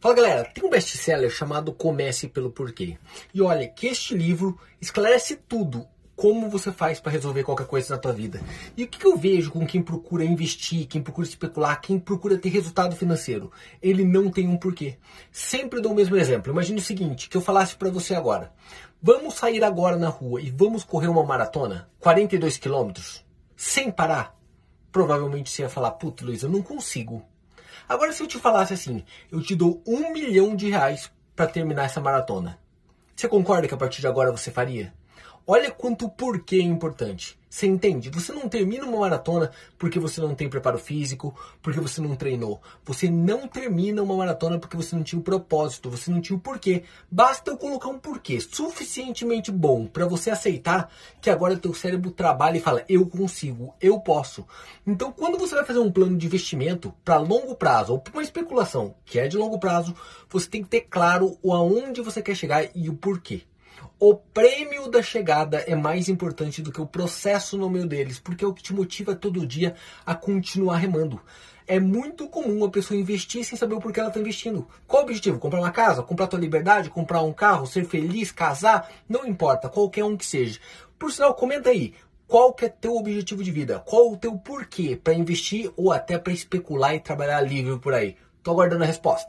Fala galera, tem um best-seller chamado Comece pelo Porquê. E olha, que este livro esclarece tudo como você faz para resolver qualquer coisa na tua vida. E o que eu vejo com quem procura investir, quem procura especular, quem procura ter resultado financeiro? Ele não tem um porquê. Sempre dou o mesmo exemplo. Imagine o seguinte, que eu falasse para você agora. Vamos sair agora na rua e vamos correr uma maratona, 42 quilômetros, sem parar? Provavelmente você ia falar, puta Luiz, eu não consigo. Agora, se eu te falasse assim, eu te dou um milhão de reais para terminar essa maratona, você concorda que a partir de agora você faria? Olha quanto porquê é importante. Você entende? Você não termina uma maratona porque você não tem preparo físico, porque você não treinou. Você não termina uma maratona porque você não tinha o um propósito, você não tinha o um porquê. Basta eu colocar um porquê suficientemente bom para você aceitar que agora teu cérebro trabalha e fala: "Eu consigo, eu posso". Então, quando você vai fazer um plano de investimento para longo prazo ou para uma especulação que é de longo prazo, você tem que ter claro aonde você quer chegar e o porquê. O prêmio da chegada é mais importante do que o processo no meio deles, porque é o que te motiva todo dia a continuar remando. É muito comum a pessoa investir sem saber o porquê ela está investindo. Qual o objetivo? Comprar uma casa? Comprar tua liberdade? Comprar um carro? Ser feliz? Casar? Não importa, qualquer um que seja. Por sinal, comenta aí. Qual que é teu objetivo de vida? Qual o teu porquê para investir ou até para especular e trabalhar livre por aí? Tô aguardando a resposta.